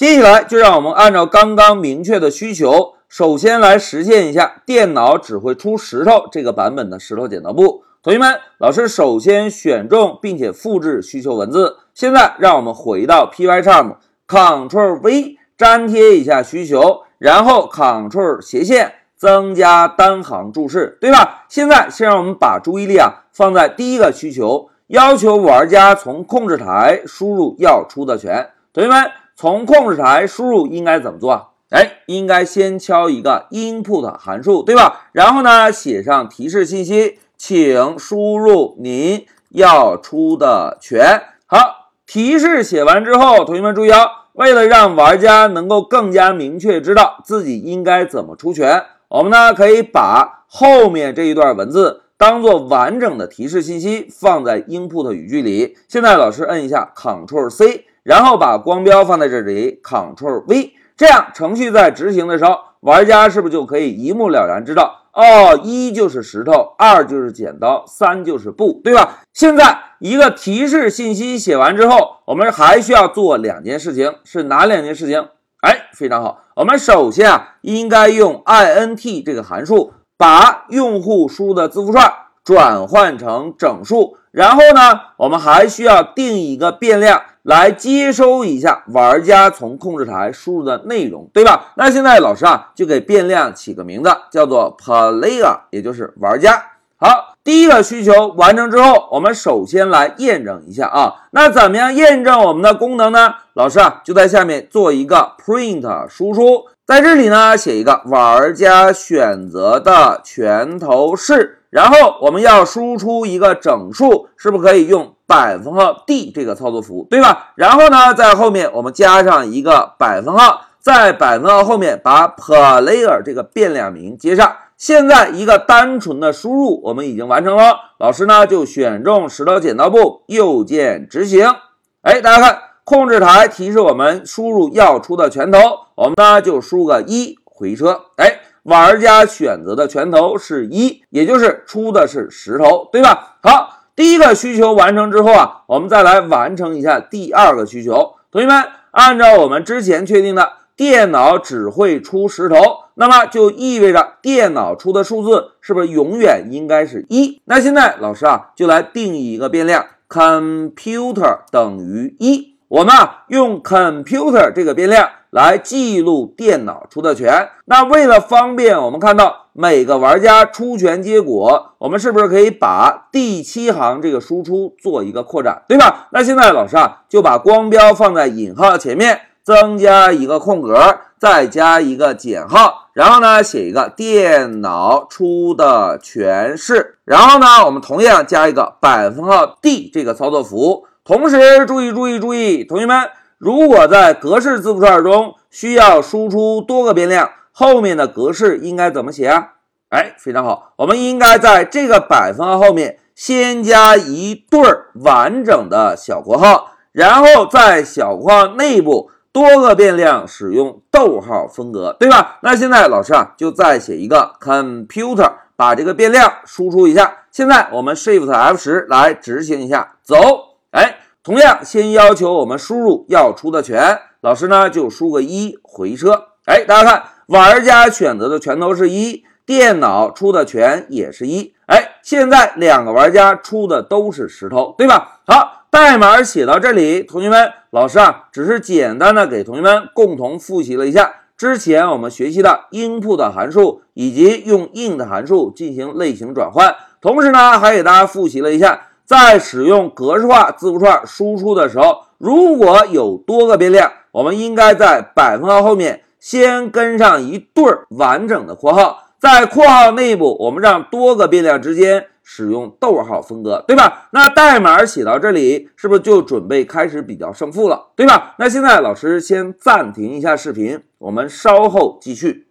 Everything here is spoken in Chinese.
接下来就让我们按照刚刚明确的需求，首先来实现一下电脑只会出石头这个版本的石头剪刀布。同学们，老师首先选中并且复制需求文字。现在让我们回到 Pycharm，Ctrl V 粘贴一下需求，然后 Ctrl 斜线增加单行注释，对吧？现在先让我们把注意力啊放在第一个需求，要求玩家从控制台输入要出的权。同学们。从控制台输入应该怎么做啊？哎，应该先敲一个 input 函数，对吧？然后呢，写上提示信息，请输入您要出的权。好，提示写完之后，同学们注意啊，为了让玩家能够更加明确知道自己应该怎么出权，我们呢可以把后面这一段文字当做完整的提示信息放在 input 语句里。现在老师摁一下 Ctrl C。然后把光标放在这里，Ctrl V，这样程序在执行的时候，玩家是不是就可以一目了然知道，哦，一就是石头，二就是剪刀，三就是布，对吧？现在一个提示信息写完之后，我们还需要做两件事情，是哪两件事情？哎，非常好，我们首先啊，应该用 int 这个函数把用户输的字符串转换成整数，然后呢，我们还需要定一个变量。来接收一下玩家从控制台输入的内容，对吧？那现在老师啊，就给变量起个名字，叫做 player，也就是玩家。好，第一个需求完成之后，我们首先来验证一下啊。那怎么样验证我们的功能呢？老师啊，就在下面做一个 print 输出，在这里呢写一个玩家选择的拳头是。然后我们要输出一个整数，是不是可以用百分号 d 这个操作符，对吧？然后呢，在后面我们加上一个百分号，在百分号后面把 player 这个变量名接上。现在一个单纯的输入我们已经完成了。老师呢就选中石头剪刀布，右键执行。哎，大家看，控制台提示我们输入要出的拳头，我们呢就输个一回车。哎。玩家选择的拳头是一，也就是出的是石头，对吧？好，第一个需求完成之后啊，我们再来完成一下第二个需求。同学们，按照我们之前确定的，电脑只会出石头，那么就意味着电脑出的数字是不是永远应该是一？那现在老师啊，就来定义一个变量，computer 等于一。我们啊，用 computer 这个变量。来记录电脑出的权。那为了方便我们看到每个玩家出拳结果，我们是不是可以把第七行这个输出做一个扩展，对吧？那现在老师啊就把光标放在引号前面，增加一个空格，再加一个减号，然后呢写一个电脑出的全是，然后呢我们同样加一个百分号 d 这个操作符。同时注意注意注意，同学们。如果在格式字符串中需要输出多个变量，后面的格式应该怎么写啊？哎，非常好，我们应该在这个百分号后面先加一对完整的小括号，然后在小括号内部多个变量使用逗号分隔，对吧？那现在老师啊，就再写一个 computer，把这个变量输出一下。现在我们 Shift F 十来执行一下，走，哎。同样，先要求我们输入要出的权，老师呢就输个一回车。哎，大家看，玩家选择的拳头是一，电脑出的权也是一。哎，现在两个玩家出的都是石头，对吧？好，代码写到这里，同学们，老师啊只是简单的给同学们共同复习了一下之前我们学习的 input 函数以及用 int 函数进行类型转换，同时呢还给大家复习了一下。在使用格式化字符串输出的时候，如果有多个变量，我们应该在百分号后面先跟上一对儿完整的括号，在括号内部，我们让多个变量之间使用逗号分割，对吧？那代码写到这里，是不是就准备开始比较胜负了，对吧？那现在老师先暂停一下视频，我们稍后继续。